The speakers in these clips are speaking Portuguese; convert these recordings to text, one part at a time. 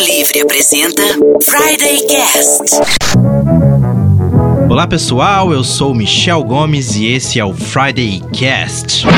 Livre apresenta Friday Cast. Olá pessoal, eu sou Michel Gomes e esse é o Friday Cast.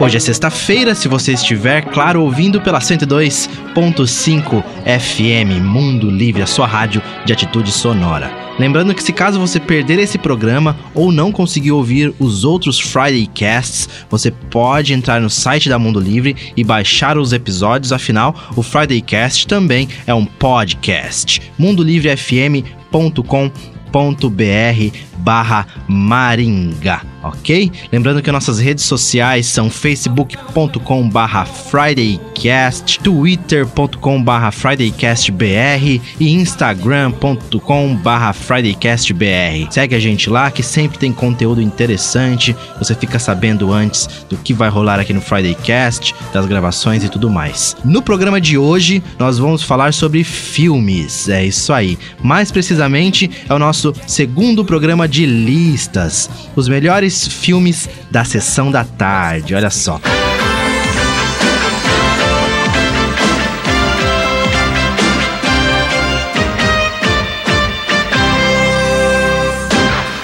Hoje é sexta-feira, se você estiver, claro, ouvindo pela 102.5 FM Mundo Livre, a sua rádio de atitude sonora. Lembrando que se caso você perder esse programa ou não conseguir ouvir os outros Friday Casts, você pode entrar no site da Mundo Livre e baixar os episódios, afinal, o Friday Cast também é um podcast. mundolivrefm.com.br barra Maringa ok? Lembrando que nossas redes sociais são facebook.com barra fridaycast, twitter.com barra fridaycastbr e instagram.com barra fridaycastbr. Segue a gente lá que sempre tem conteúdo interessante, você fica sabendo antes do que vai rolar aqui no Fridaycast, das gravações e tudo mais. No programa de hoje, nós vamos falar sobre filmes, é isso aí. Mais precisamente, é o nosso segundo programa de listas, os melhores filmes da sessão da tarde. Olha só.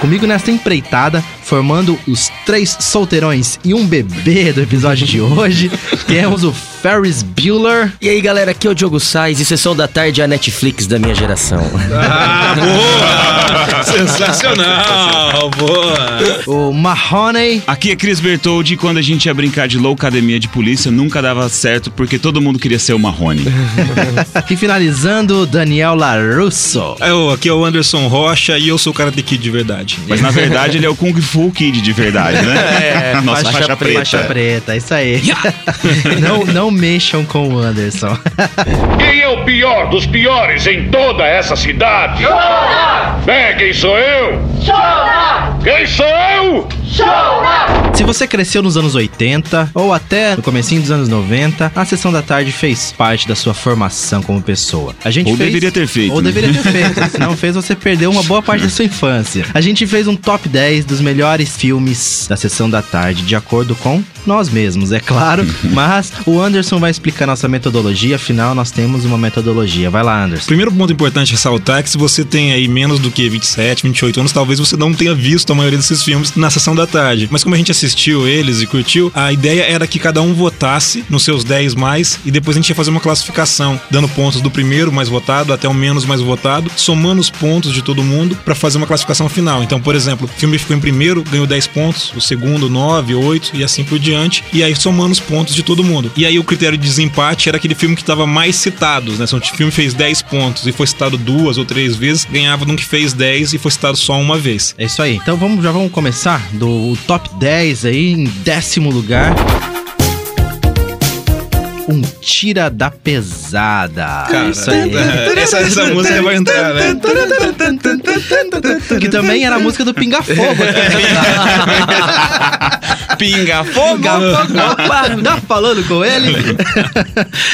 Comigo nesta empreitada, formando os três solteirões e um bebê do episódio de hoje, temos o Ferris Bueller. E aí, galera, aqui é o Diogo Sais e Sessão da Tarde é a Netflix da minha geração. Ah, boa! Sensacional! Boa! O Mahoney. Aqui é Cris Bertoldi e quando a gente ia brincar de loucademia de polícia, nunca dava certo porque todo mundo queria ser o Marrone. e finalizando, Daniel LaRusso. Eu, aqui é o Anderson Rocha e eu sou o Karate Kid de verdade. Mas na verdade ele é o Kung Fu Kid de verdade, né? É, Nossa faixa, faixa preta. Faixa preta, isso aí. não, não mexam com o Anderson. Quem é o pior dos piores em toda essa cidade? Chora! É, quem sou eu? Chora! Quem sou eu? Se você cresceu nos anos 80 ou até no comecinho dos anos 90, a sessão da tarde fez parte da sua formação como pessoa. A gente ou fez, deveria ter feito. Ou né? deveria ter feito. Se não fez, você perdeu uma boa parte da sua infância. A gente fez um top 10 dos melhores filmes da sessão da tarde, de acordo com nós mesmos, é claro. Mas o Anderson vai explicar nossa metodologia, afinal, nós temos uma metodologia. Vai lá, Anderson. Primeiro ponto importante ressaltar é que se você tem aí menos do que 27, 28 anos, talvez você não tenha visto a maioria desses filmes na sessão da tarde. Mas como a gente assistiu eles e curtiu, a ideia era que cada um votasse nos seus 10 mais e depois a gente ia fazer uma classificação, dando pontos do primeiro mais votado até o menos mais votado, somando os pontos de todo mundo para fazer uma classificação final. Então, por exemplo, o filme ficou em primeiro, ganhou 10 pontos, o segundo 9, 8 e assim por diante, e aí somando os pontos de todo mundo. E aí o critério de desempate era aquele filme que estava mais citado, né? Se um filme fez 10 pontos e foi citado duas ou três vezes, ganhava num que fez 10 e foi citado só uma vez. É isso aí. Então vamos, já vamos começar do top 10 aí, em décimo lugar. Um tira da pesada. Cara, Isso aí. essa, essa música vai entrar, né? Que também era a música do Pinga Fogo. Pinga fogo! Pinga Fogo. Opa, tá falando com ele?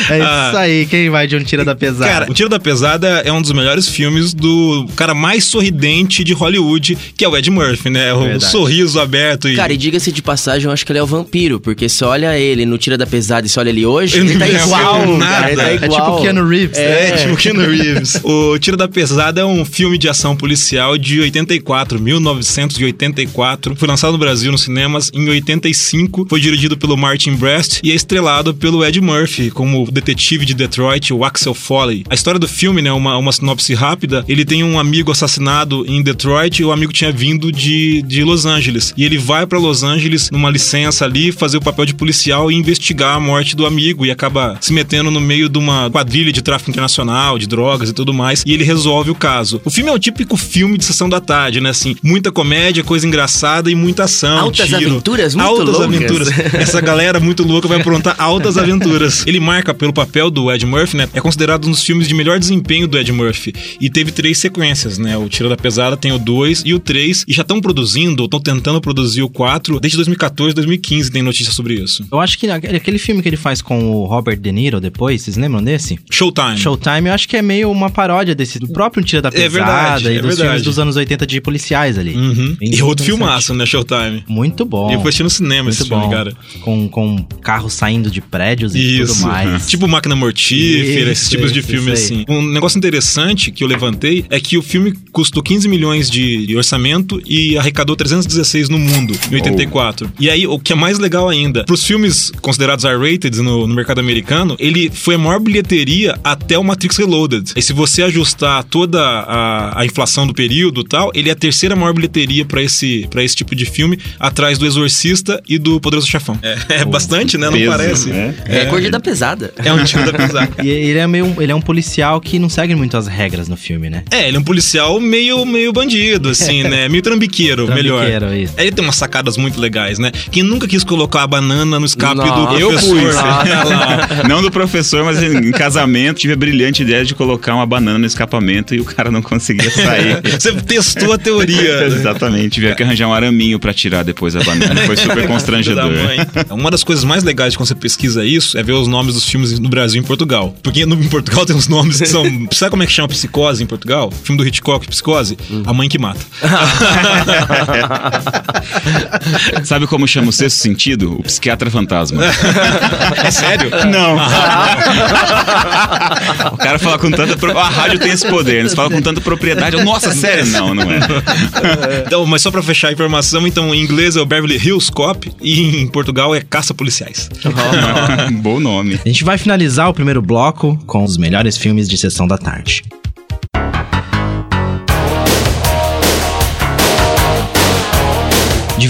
É isso Ah. aí. Quem vai de um tira da pesada? Cara, O Tiro da Pesada é um dos melhores filmes do cara mais sorridente de Hollywood, que é o Ed Murphy, né? O Verdade. sorriso aberto e. Cara, e diga-se de passagem, eu acho que ele é o vampiro, porque se olha ele no Tira da Pesada e se olha ele hoje, Ele tá é igual. nada. tá É é igual. tipo Keanu Reeves. É, tipo Keanu Reeves. o Tiro da Pesada é um filme de ação policial de 84, 1984. Foi lançado no Brasil nos cinemas em 85. Foi dirigido pelo Martin Brest e é estrelado pelo Ed Murphy como o detetive de Detroit, o Axel Foley. A história do filme, né, uma, uma sinopse rápida, ele tem um amigo assassinado em Detroit e o amigo tinha vindo de, de Los Angeles. E ele vai pra Los Angeles numa licença ali fazer o papel de policial e investigar a morte do amigo e acaba se metendo no meio de uma quadrilha de tráfico internacional, de drogas e tudo mais, e ele resolve o caso. O filme é o típico filme de sessão da tarde, né? Assim, muita comédia, coisa engraçada e muita ação. Altas tiro. aventuras muito Altas loucas. aventuras. Essa galera muito louca vai aprontar altas aventuras. Ele marca pelo papel do Ed Murphy, né? É considerado um dos filmes de melhor desempenho do Ed Murphy. E teve três sequências, né? O Tira da Pesada tem o 2 e o 3. E já estão produzindo, ou estão tentando produzir o 4 desde 2014, 2015 tem notícia sobre isso. Eu acho que aquele aquele filme que ele faz com o Robert De Niro depois, vocês lembram desse? Showtime. Showtime, eu acho que é meio uma paródia desse, do próprio Tira da É Pesada verdade, e é dos filmes outros dos anos 80 de policiais ali. Uhum. E outro filmaço, né? Showtime. Muito bom. E eu fui assistir no cinema Muito esse filme, bom. cara. Com, com carros saindo de prédios e Isso. tudo mais. Tipo Máquina Mortífera, esses Isso, tipos de filme assim. Um negócio interessante que eu levantei é que o filme custou 15 milhões de orçamento e arrecadou 316 no mundo, em 84. E aí, o que é mais legal ainda, pros filmes considerados R-rated no, no mercado americano, ele foi a maior bilheteria até o Matrix Reloaded. E se você ajustar toda a, a inflação do período e tal, ele é a terceira maior bilheteria pra esse, pra esse tipo de filme, atrás do Exorcista e do Poderoso Chefão. É, é bastante, né? Não Peso, parece? né? Recorde da pesada. É um tiro da pesada. E ele é meio ele é um policial que não segue muito as regras no filme, né? É, ele é um policial meio, meio bandido, assim, né? Meio trambiqueiro, melhor. Trambiqueiro, isso. Ele tem umas sacadas muito legais, né? Quem nunca quis colocar a banana no escape Nossa. do Eu professor? fui. Olha lá. Não do professor, mas em casamento tive a brilhante ideia de colocar uma banana no escapamento e o cara não conseguia sair. Você testou a teoria. Exatamente, tivemos que arranjar um araminho pra tirar depois a banana. Foi super constrangedor. mãe. Uma das coisas mais legais de quando você pesquisa isso é ver os nomes dos filmes no Brasil e em Portugal. Porque no, em Portugal tem uns nomes que são. Sabe como é que chama Psicose em Portugal? O filme do Hitchcock, Psicose? A mãe que mata. Sabe como chama o sexto sentido? O psiquiatra fantasma. É sério? Não. o cara fala com tanta. pro- A rádio tem esse poder, eles falam com tanta propriedade. Eu, Nossa, sério? Não, não é. Então, mas só pra fechar a informação, então em inglês é o Beverly Hills Cop e em Portugal é Caça Policiais. Bom nome. A gente vai finalizar o primeiro bloco com os melhores filmes de sessão da tarde.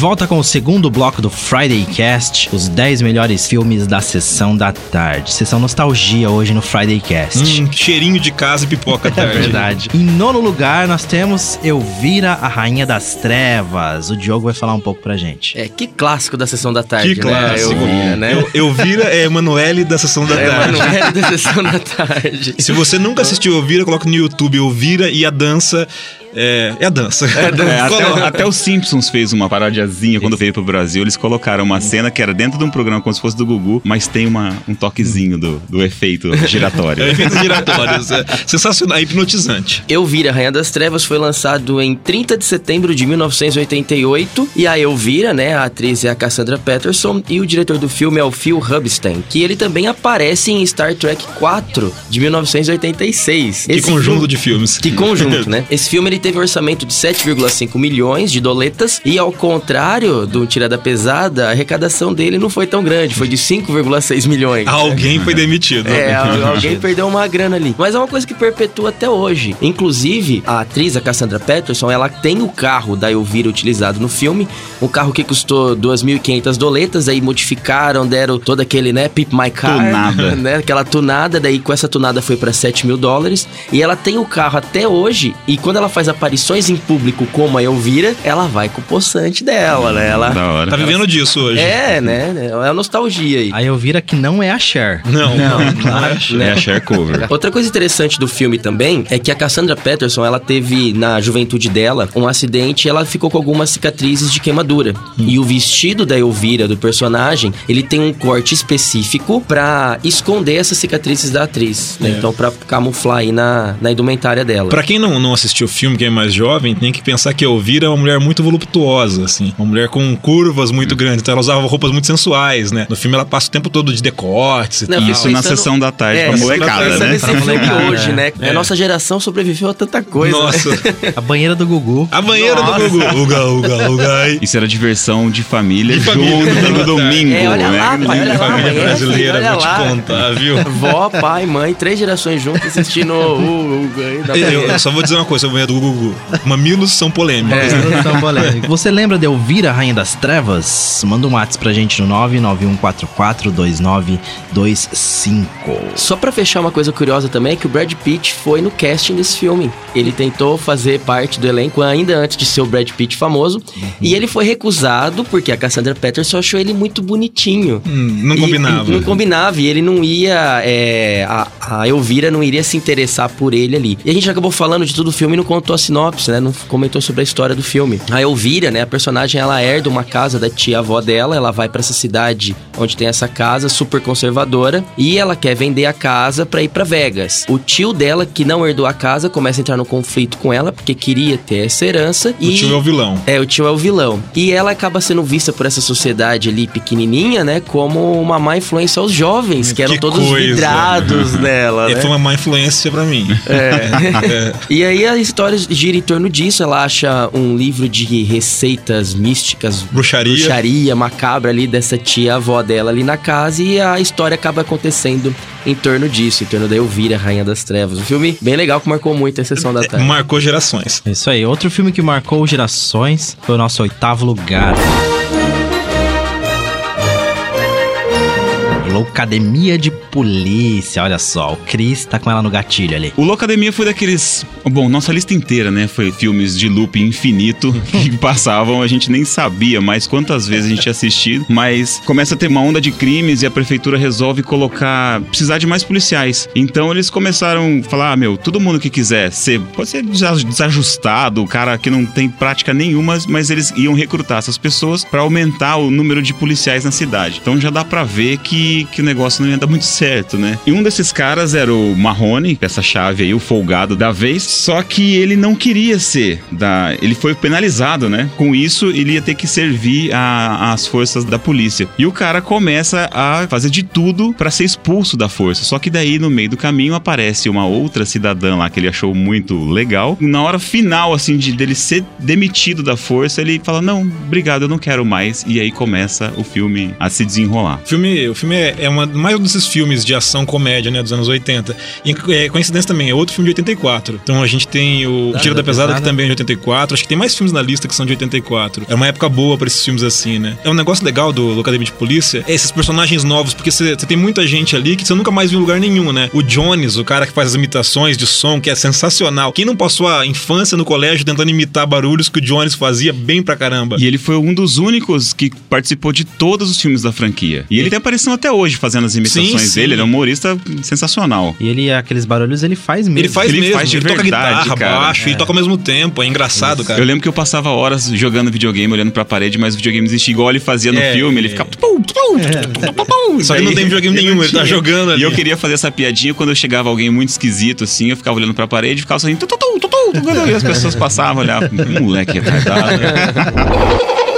Volta com o segundo bloco do Friday Cast, os 10 melhores filmes da sessão da tarde. Sessão nostalgia hoje no Friday Cast. Hum, cheirinho de casa e pipoca à É tarde. verdade. Em nono lugar, nós temos Elvira, a Rainha das Trevas. O Diogo vai falar um pouco pra gente. É, que clássico da sessão da tarde, Que né? clássico. Eu via, né? Eu, Elvira é Emanuele da Sessão da É, Tarde. Manoel da sessão da tarde. Se você nunca assistiu Elvira, coloca no YouTube Elvira e a dança. É, é a dança. É, até, Coloca. o- até os Simpsons fez uma parodiazinha quando veio pro Brasil. Eles colocaram uma cena que era dentro de um programa como se fosse do Gugu, mas tem uma, um toquezinho do, do efeito giratório. É efeitos giratórios. É sensacional, é hipnotizante. Elvira, Rainha das Trevas, foi lançado em 30 de setembro de 1988. E a Elvira, né, a atriz é a Cassandra Patterson. E o diretor do filme é o Phil Hubstein, que ele também aparece em Star Trek 4 de 1986. Que Esse conjunto filme- de filmes. Que conjunto, né? Esse filme ele teve um orçamento de 7,5 milhões de doletas e ao contrário do Tirada Pesada, a arrecadação dele não foi tão grande, foi de 5,6 milhões. Alguém foi demitido. É, al- alguém perdeu uma grana ali. Mas é uma coisa que perpetua até hoje. Inclusive, a atriz, a Cassandra Patterson, ela tem o carro da Elvira utilizado no filme. Um carro que custou 2.500 doletas, aí modificaram, deram todo aquele, né, Pip My Car. Tunada. Né, aquela tunada, daí com essa tunada foi pra 7 mil dólares. E ela tem o carro até hoje, e quando ela faz aparições em público como a Elvira, ela vai com o poçante dela, né? Ela... Da hora. Tá vivendo disso hoje. É, né? É a nostalgia aí. A Elvira que não é a Cher. Não, não, não é. É a share cover. Outra coisa interessante do filme também é que a Cassandra Patterson, ela teve na juventude dela um acidente e ela ficou com algumas cicatrizes de queimadura. E o vestido da Elvira, do personagem, ele tem um corte específico pra esconder essas cicatrizes da atriz, né? Então pra camuflar aí na, na indumentária dela. Pra quem não, não assistiu o filme, quem é mais jovem, tem que pensar que a Elvira é uma mulher muito voluptuosa, assim. Uma mulher com curvas muito grandes. Então ela usava roupas muito sensuais, né? No filme ela passa o tempo todo de decotes e Não, tal. Isso na pensando- sessão da tarde É, pra molecada, né? Pra molecada, hoje, né? É. A nossa geração sobreviveu a tanta coisa. né? Nossa. A banheira do Gugu. A banheira Nossa. do Gugu. Uga, uga, uga. Isso era diversão de família De família. junto no domingo, É, olha né? lá, pai, olha lá, Família mãe, brasileira, olha vou te lá. contar, viu? Vó, pai, mãe, três gerações juntas assistindo o, da Eu, eu só vou dizer uma coisa sobre a banheira do Gugu. Mamilos são polêmicos. É. Então, polêmico. Você lembra de Elvira, Rainha das Trevas? Manda um WhatsApp pra gente no 991442925. Só pra fechar uma coisa curiosa também é que o Brad Pitt foi no casting desse filme. Ele tentou fazer parte do elenco ainda antes de ser o Brad Pitt famoso. E ele foi recusado porque a Cassandra Patterson achou ele muito bonitinho. Hum, não combinava. e não combinava, e ele não ia. é, a, a Elvira não iria se interessar por ele ali. E a gente acabou falando de todo o filme e não contou a sinopse, né? Não comentou sobre a história do filme. A Elvira, né? A personagem, ela herda uma casa da tia-avó dela. Ela vai pra essa cidade onde tem essa casa super conservadora. E ela quer vender a casa pra ir pra Vegas. O tio dela, que não herdou a casa, começa a entrar no conflito com ela, porque queria ter essa herança. O e... tio é o vilão. É, o tio é o vilão. E ela acaba sendo vista por essa sociedade ali pequenininha, né? Como uma má influência aos jovens, que eram Que todos coisa. vidrados nela, É, né? foi uma má influência pra mim. É. E aí a história gira em torno disso. Ela acha um livro de receitas místicas, Bruxaria. bruxaria macabra ali dessa tia avó dela ali na casa e a história acaba acontecendo em torno disso, em torno da Elvira, Rainha das Trevas. Um filme bem legal que marcou muito a sessão da tarde. Marcou gerações. É isso aí. Outro filme que marcou gerações foi o nosso oitavo lugar. Loucademia de Polícia. Olha só, o Chris tá com ela no gatilho ali. O Locademia foi daqueles. Bom, nossa lista inteira, né? Foi filmes de loop infinito que passavam, a gente nem sabia mais quantas vezes a gente tinha assistido. Mas começa a ter uma onda de crimes e a prefeitura resolve colocar. precisar de mais policiais. Então eles começaram a falar: ah, meu, todo mundo que quiser ser. pode ser desa- desajustado, o cara que não tem prática nenhuma, mas eles iam recrutar essas pessoas pra aumentar o número de policiais na cidade. Então já dá pra ver que, que o negócio não ia dar muito certo, né? E um desses caras era o Marrone, essa chave aí, o folgado da vez, só que ele não queria ser da. Ele foi penalizado, né? Com isso, ele ia ter que servir às forças da polícia. E o cara começa a fazer de tudo pra ser expulso da força. Só que daí, no meio do caminho, aparece uma outra cidadã lá que ele achou muito legal. Na hora final, assim, de dele ser demitido da força, ele fala: Não, obrigado, eu não quero mais. E aí começa o filme a se desenrolar. O filme, o filme é, é uma, mais um desses filmes de ação comédia, né, dos anos 80. E é, coincidência também, é outro filme de 84. Então a gente tem o, o Tiro da Pesada, que também é de 84. Acho que tem mais filmes na lista que são de 84. É uma época boa pra esses filmes assim, né? É um negócio legal do Locademia de Polícia, é esses personagens novos, porque você tem muita gente ali que você nunca mais viu em lugar nenhum, né? O Jones, o cara que faz as imitações de som, que é sensacional. Quem não passou a infância no colégio tentando imitar barulhos que o Jones fazia bem pra caramba? E ele foi um dos únicos que participou de todos os filmes da franquia. E ele tem aparecendo até hoje fazendo as imitações Sim, sim. dele. Ele é um humorista sensacional. E ele, aqueles barulhos, ele faz mesmo. Ele faz Ele mesmo, faz de ele toca verdade, guitarra, cara. baixo, e toca ao mesmo tempo. É engraçado, cara. Eu lembro que eu passava horas jogando videogame, olhando pra parede, mas o videogame existia igual ele fazia no É, filme. Ele é. ficava. Só que não tem videogame nenhum, ele tá jogando ali. E eu queria fazer essa piadinha quando eu chegava alguém muito esquisito, assim, eu ficava olhando pra parede e ficava sorrindo. Tutu, e as pessoas passavam, olhavam. "Hum, Moleque retardado.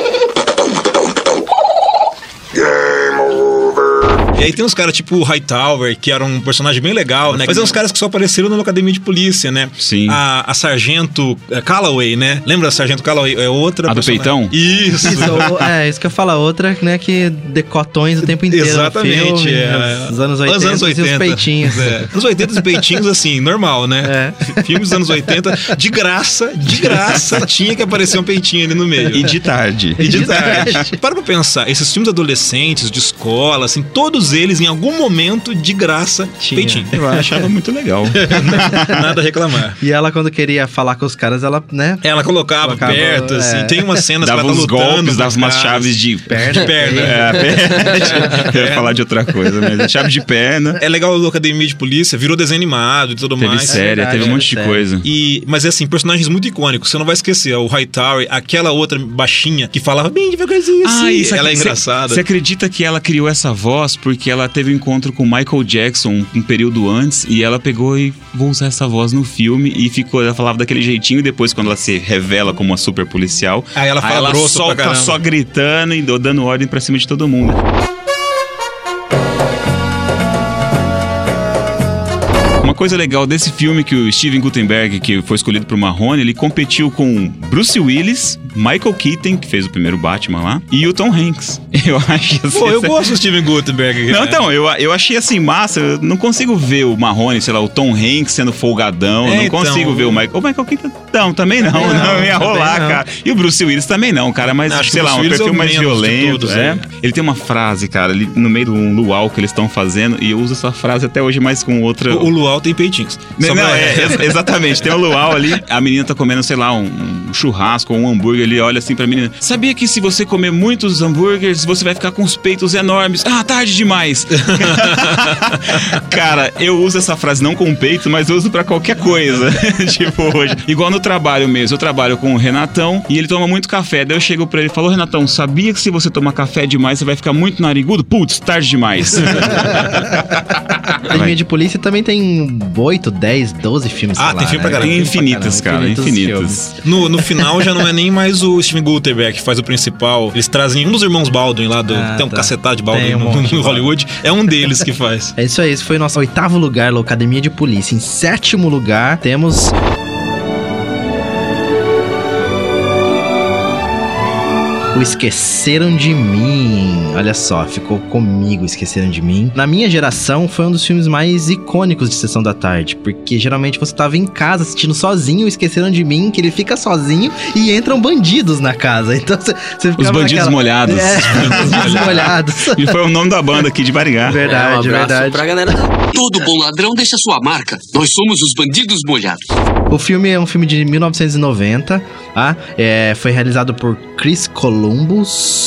E aí tem uns caras tipo o Hightower, que era um personagem bem legal, né? Mas é uns caras que só apareceram na Academia de Polícia, né? Sim. A, a Sargento é, Calloway, né? Lembra da Sargento Calloway? É outra A do peitão? Isso. Isso, o- é, isso que eu falo, a outra, né, que decotões o tempo inteiro. Exatamente. filme, é. Os anos 80, Os anos 80. e os peitinhos. É. Anos 80 e peitinhos, assim, normal, né? É. Filmes dos anos 80, de graça, de graça, tinha que aparecer um peitinho ali no meio. E de tarde. E de De tarde. tarde. Para pra pensar, esses filmes adolescentes, de escola, assim, todos eles, em algum momento, de graça, Tinha. peitinho. Eu achava muito legal. Nada a reclamar. E ela, quando queria falar com os caras, ela, né, Ela colocava, Colocava, perto, assim. é. Tem umas cenas Dava que ela tá uns lutando golpes, com dava os umas chaves de. perna. De perna. É, perna. Eu ia falar de outra coisa, mas chave de perna. É legal a Academia de Polícia, virou desenho animado e tudo Teve mais. série, verdade, teve um monte de série. coisa. E, mas é assim, personagens muito icônicos. Você não vai esquecer. O Hightower, aquela outra baixinha que falava bem devagarzinho assim. isso ela é engraçada. Você acredita que ela criou essa voz porque ela teve um encontro com o Michael Jackson um período antes e ela pegou e vou usar essa voz no filme e ficou, ela falava daquele jeitinho e depois quando ela se revela como uma super policial, Aí ela fala pra tá caramba. só gritando e dando ordem pra cima de todo mundo. Uma coisa legal desse filme que o Steven Gutenberg, que foi escolhido pro Marrone, ele competiu com Bruce Willis, Michael Keaton, que fez o primeiro Batman lá, e o Tom Hanks. Eu acho assim, Pô, eu gosto do Steven Gutenberg. Não, cara. então, eu, eu achei assim massa. Eu não consigo ver o Marrone, sei lá, o Tom Hanks sendo folgadão. É, não então. consigo ver o Michael. O Michael Keaton, não, também não. Também Não, não, ia rolar, não. cara. E o Bruce Willis também não, cara. Mas, Acho sei o lá, um é perfil o mais violento. todos, é. é. Ele tem uma frase, cara, ali no meio de um luau que eles estão fazendo. E eu uso essa frase até hoje, mas com outra. O, o Luau tem peitinhos. Não, não, pra- é, ex- exatamente. Tem um luau ali. A menina tá comendo, sei lá, um, um churrasco ou um hambúrguer ele olha assim pra menina: Sabia que se você comer muitos hambúrgueres, você vai ficar com os peitos enormes? Ah, tarde demais. Cara, eu uso essa frase não com peito, mas eu uso pra qualquer coisa. tipo, hoje. Igual no trabalho mesmo. Eu trabalho com o Renatão e ele toma muito café. Daí eu chego pra ele e falo: Renatão, sabia que se você tomar café demais, você vai ficar muito narigudo? Putz, tarde demais. Academia de Polícia também tem 8, 10, 12 filmes. Ah, sei tem lá, filme pra né? caramba. Tem infinitas, cara, infinitas. No, no final já não é nem mais o Steven Gutenberg que faz o principal. Eles trazem um dos irmãos Baldwin lá do. Ah, tem um tá. cacetado de Baldwin um no, monte no Hollywood. É um deles que faz. É isso aí, esse foi o nosso oitavo lugar, Academia de Polícia. Em sétimo lugar, temos. O Esqueceram de Mim. Olha só, ficou comigo Esqueceram de Mim. Na minha geração, foi um dos filmes mais icônicos de Sessão da Tarde. Porque geralmente você tava em casa assistindo sozinho o Esqueceram de Mim, que ele fica sozinho e entram bandidos na casa. Então você, você ficava bandidos naquela- molhados. É, os bandidos molhados. e foi o nome da banda aqui de Barigá. Verdade, é, um verdade. pra galera Todo bom ladrão deixa sua marca. Nós somos os bandidos molhados. O filme é um filme de 1990, tá? É, foi realizado por Chris Columbus.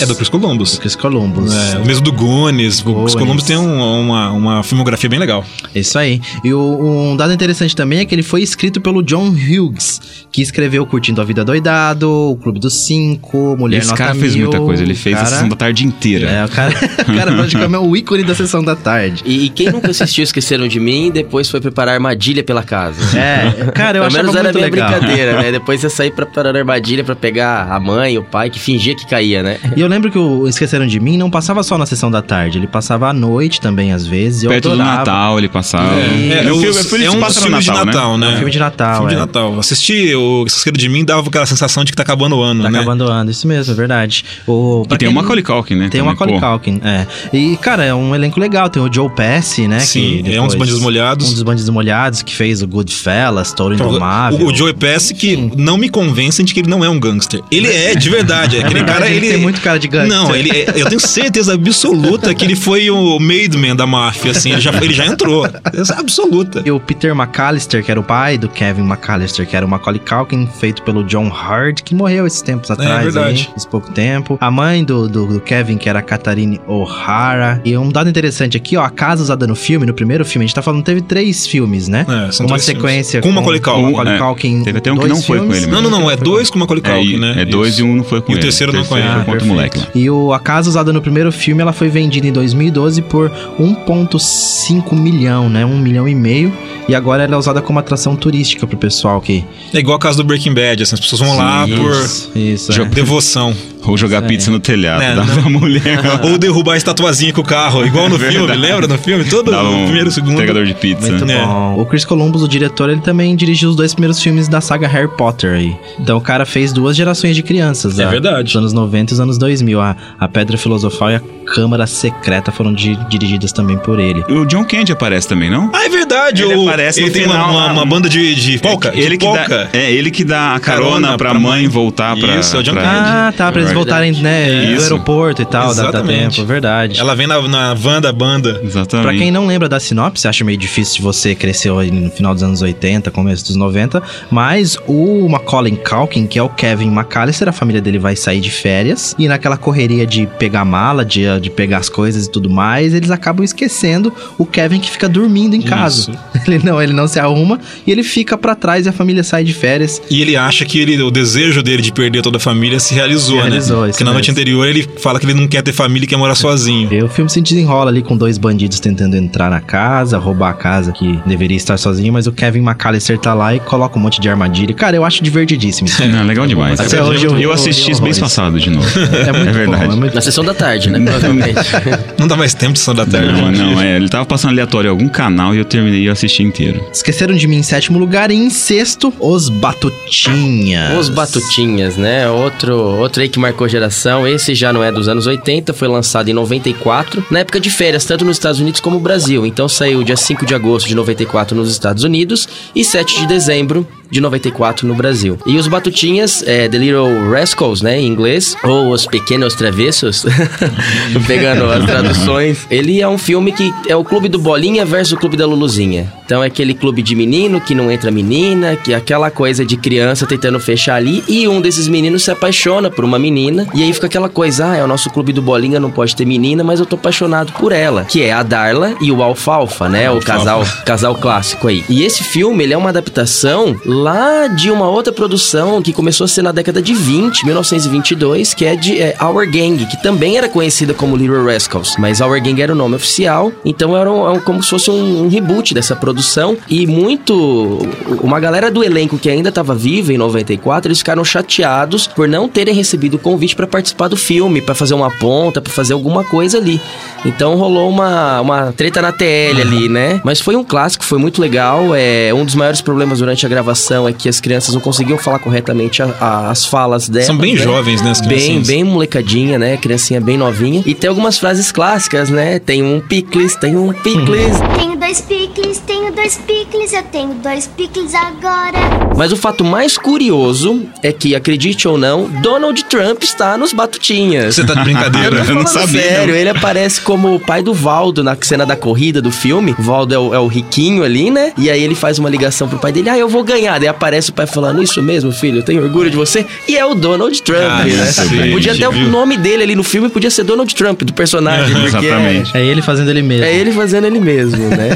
É do Chris Columbus. Chris Columbus. É, o mesmo do Goonies. O Chris. Columbus tem um- uma, uma filmografia bem legal. Isso aí. E o- um dado interessante também é que ele foi escrito pelo John Hughes, que escreveu Curtindo a Vida Doidado, O Clube dos Cinco, Mulher Esse Nota cara fez Mil. muita coisa. Ele fez cara, a sessão da tarde inteira. É, o cara, o cara praticamente é o ícone da sessão da tarde. E, e quem nunca assistiu Esqueceram de Mim, depois foi preparar armadilha pela casa. É, cara, eu Pelo achava menos era muito bem legal. brincadeira, né? Depois você sair preparando armadilha pra pegar a mãe, o pai, que fingia que caía, né? E eu lembro que o Esqueceram de Mim não passava só na sessão da tarde, ele passava à noite também, às vezes. e Eu Perto do adorava. Natal ele passava. É, E o- filme, o filme é se um no filmes de Natal, né? Natal, né? É um filme de Natal, Filme de é. Natal. Assistir o Esqueceram de Mim dava aquela sensação de que tá acabando o ano, Tá né? acabando o ano, isso mesmo, é verdade. O, E tem não- Macaulay Culkin, né? Tem também, Macaulay. Culkin, é. E, cara, é um elenco legal. Tem o Joe Pesci, né? Sim, que é um dos Bandidos Molhados. Um dos Bandidos Molhados, que fez o Goodfellas, Touro Indomável. O, o Joey Pesci que não me convencem de que ele não é um gangster. Ele é, de verdade. Aquele verdade, cara, ele ele... tem muito cara de gangster. Não, ele, é- eu tenho certeza absoluta que ele foi o made man da máfia, assim. Ele já, ele já entrou. Certeza absoluta. E o Peter McAllister, que era o pai do Kevin McAllister, que era o Macaulay Culkin, feito pelo John Hurt, que morreu esses tempos atrás. verdade. Aí, esse pouco tempo. A mãe do, do, do Kevin, que era a Katharine O'Hara. E um dado interessante aqui, ó, a casa usada no filme, no primeiro filme, a gente tá falando, teve três filmes, né? É, são Uma três filmes. sequência Com o Macaulay Culkin. com o É, teve até um que dois não foi com filmes. ele Não, não, não. É dois com o Macaulay É, Culkin, e- né? é dois Isso. e um não foi com E o ele. terceiro não foi foi ele. contra o perfeito. moleque lá. E o, a casa usada no primeiro filme, ela foi vendida em 2012 por 1.5 milhão, né? 1 milhão e meio. E agora ela é usada como atração turística pro pessoal que... É igual a casa do Breaking Bad, assim. As pessoas vão lá por Isso, isso. é. devoção. Ou jogar Isso aí. pizza no telhado É, da não. mulher. Ou derrubar a estatuazinha com o carro, igual no É filme. Lembra no filme? Todo Dava um primeiro, segundo. entregador de pizza. Muito É. bom. O Chris Columbus, o diretor, ele também dirigiu os dois primeiros filmes da saga Harry Potter aí. Então o cara fez duas gerações de crianças. É a- verdade. Os anos 90 e os anos 2000. A, a Pedra Filosofal e a Câmara Secreta foram di- dirigidas também por ele. O John Candy aparece também, não? Ah, é verdade. Ele o- aparece ele no tem final uma, uma, lá. uma banda de, de polka. ele de que polka. dá, é ele que dá a carona, Carona pra, pra mãe mãe. voltar pra. Isso, é o John pra- Candy. Ah, tá, pra eles É voltarem, né, do aeroporto e tal, dá, dá Exatamente. tempo, é verdade. Ela vem na, na van da banda. Exatamente. Pra quem não lembra da sinopse, acho meio difícil de você cresceu aí no final dos anos 80, começo dos 90, mas o Macaulay Culkin, que é o Kevin McAllister, a família dele vai sair de férias e naquela correria de pegar mala, de, de pegar as coisas e tudo mais, eles acabam esquecendo o Kevin que fica dormindo em casa. Ele não, ele não se arruma e ele fica pra trás e a família sai de férias. E ele acha que ele, o desejo dele de perder toda a família se realizou, Se realizou, né? Porque na noite mesmo. anterior ele fala que ele não quer ter família e quer morar sozinho. E o filme se desenrola ali com dois bandidos tentando entrar na casa, roubar a casa que deveria estar sozinho, mas o Kevin McAllister tá lá e coloca um monte de armadilha. Cara, eu acho divertidíssimo. isso. Não, legal demais. Até eu, hoje eu- eu assisti isso mês passado de novo. É muito verdade. bom, é muito Na sessão da tarde, né? Provavelmente. Não dá mais tempo de sessão da tarde. Não, não, é. Ele tava passando aleatório em algum canal e eu terminei e eu assisti inteiro. Esqueceram de mim em sétimo lugar e em sexto, Os Batutinhas. Os Batutinhas, né? Outro, outro aí que marcou geração. Esse já não é dos anos 80, foi lançado em 94, na época de férias, tanto nos Estados Unidos como no Brasil. Então saiu dia 5 de agosto de 94 nos Estados Unidos e 7 de dezembro de 94 no Brasil. E os Batutinhas, é, The Little Rascals, né, em inglês, ou Os Pequenos Travessos, pegando as traduções. Ele é um filme que é o clube do Bolinha versus o clube da Luluzinha. Então é aquele clube de menino que não entra menina, que é aquela coisa de criança tentando fechar ali, e um desses meninos se apaixona por uma menina, e aí fica aquela coisa, ah, é o nosso clube do Bolinha, não pode ter menina, mas eu tô apaixonado por ela, que é a Darla e o Alfalfa, né, o casal, casal clássico aí. E esse filme, ele é uma adaptação lá de uma outra produção que começou a ser na década de 20, 1922, que é de é, Our Gang, que também era conhecida como Little Rascals, mas Our Gang era o nome oficial, então era um- é um- como se fosse um, um reboot dessa produção e muito uma galera do elenco que ainda estava viva em 94, eles ficaram chateados por não terem recebido o convite para participar do filme, para fazer uma ponta, para fazer alguma coisa ali. Então rolou uma, uma treta na TL ali, né? Mas foi um clássico, foi muito legal. É, um dos maiores problemas durante a gravação é que as crianças não conseguiam falar corretamente a- a- as falas delas. São bem né? jovens, né, as Bem, bem molecadinha, né? Criancinha bem novinha. E tem algumas frases clássicas, né? Tem um picles, tem um picles. Tenho dois picles, tenho dois picles, eu tenho dois picles agora. Mas o fato mais curioso é que, acredite ou não, Donald Trump está nos Batutinhas. Você tá de brincadeira? Eu não Falando sabia, Sério, não. ele aparece como o pai do Valdo na cena da corrida do filme. O Valdo é o, é o riquinho ali, né? E aí ele faz uma ligação pro pai dele: Ah, eu vou ganhar. Daí aparece o pai falando: Isso mesmo, filho, eu tenho orgulho de você. E é o Donald Trump, Ah, né? sim, podia até viu? o nome dele ali no filme, podia ser Donald Trump, do personagem. porque Exatamente. É ele fazendo ele mesmo. É, é ele fazendo ele mesmo, né?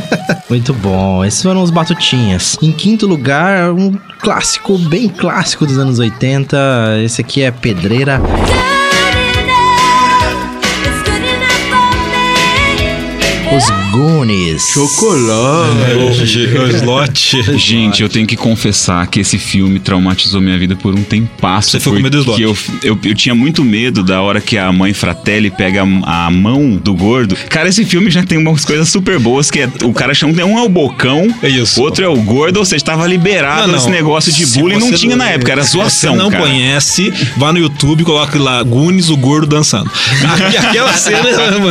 Muito bom. Esses foram os Batutinhas. Em quinto lugar, um clássico, bem clássico dos anos 80. Esse aqui é Pedreira. Os Goonies. É, o, o slot. Gente, eu tenho que confessar que esse filme traumatizou minha vida por um tempasso. Você ficou com medo do porque eu, eu, eu tinha muito medo da hora que a mãe Fratelli pega a, a mão do gordo. Cara, esse filme já tem umas coisas super boas, que é o cara chama um é o bocão, É isso. outro é o gordo, ou seja, tava liberado nesse negócio de Se bullying, não tinha na época, era se zoação, você não cara. conhece, vá no YouTube, coloque lá Gunis, o gordo dançando. Aquela cena,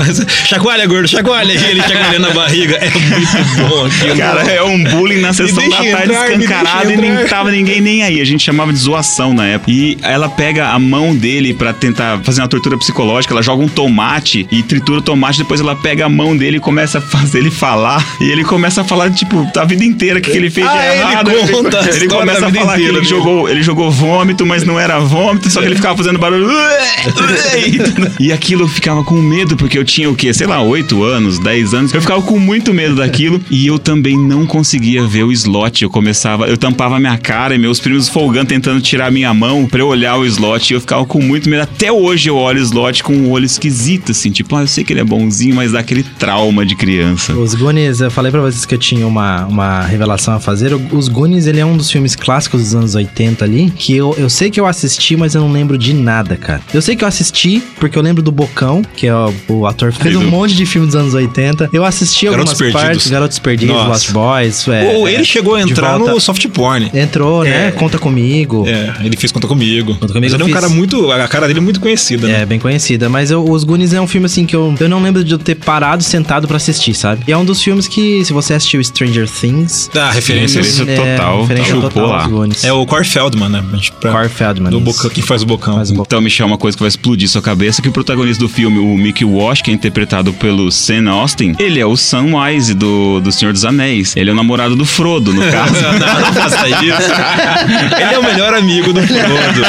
chacoalha, gordo, chacoalha. Ele chacoalhando a barriga. É muito bom aquilo. Cara, é um bullying na sessão da tarde entrar, escancarado e nem tava ninguém nem aí. A gente chamava de zoação na época. E ela pega a mão dele pra tentar fazer uma tortura psicológica. Ela joga um tomate e tritura o tomate. Depois ela pega a mão dele e começa a fazer ele falar. E ele começa a falar, tipo, a vida inteira que ele fez de Ah, ele errado. conta a ele começa a falar que inteira ele dele. jogou, ele jogou vômito, mas não era vômito. Só que ele ficava fazendo barulho. E aquilo eu ficava com medo, porque eu tinha o quê? Sei lá, 8 anos, 10 anos. Eu ficava com muito medo daquilo. E eu também não conseguia ver o slot. Eu começava, eu tampava minha cara e meus primos folgando, tentando tirar minha mão pra eu olhar o slot. E eu ficava com muito medo. Até hoje eu olho o slot com um olho esquisito, assim. Tipo, ah, eu sei que ele é bonzinho, mas dá aquele trauma de criança. Os Goonies, eu falei pra vocês que eu tinha uma, uma revelação a fazer. Os Goonies, ele é um dos filmes clássicos dos anos 80 ali, que eu, eu sei que eu assisti, mas eu não lembro de nada, cara. Eu sei que eu assisti, porque eu lembro do Bocão, que é o, o ator que fez um monte de filme dos anos 80. Eu assisti Garotos algumas Perdidos. partes, Garotos Perdidos, Nossa. Lost Boys. é, Ou ele é, chegou a entrar no soft porn. Entrou, né? Conta comigo. É, ele fez Conta Comigo. Conta Comigo Mas ele é um fiz. cara muito. A cara dele é muito conhecida, né? É, bem conhecida. Mas eu- Os Goonies é um filme assim que eu, eu não lembro de eu ter parado sentado pra assistir, sabe? E é um dos filmes que, se você assistiu Stranger Things. Ah, referência. Referência é, total, referência chupou total lá. aos Goonies. É o Corey Feldman, né? Pra- Corey Feldman, Do isso. Bocão, que faz o Bocão. Faz o Bocão. Então, Michel, uma coisa que vai explodir sua cabeça é que o protagonista do filme, o Mickey Wash, que é interpretado pelo Sam Austin, ele é o Samwise do, do Senhor dos Anéis. Ele é o namorado do Frodo, no caso. não, não faça isso. Ele é o melhor amigo do Frodo.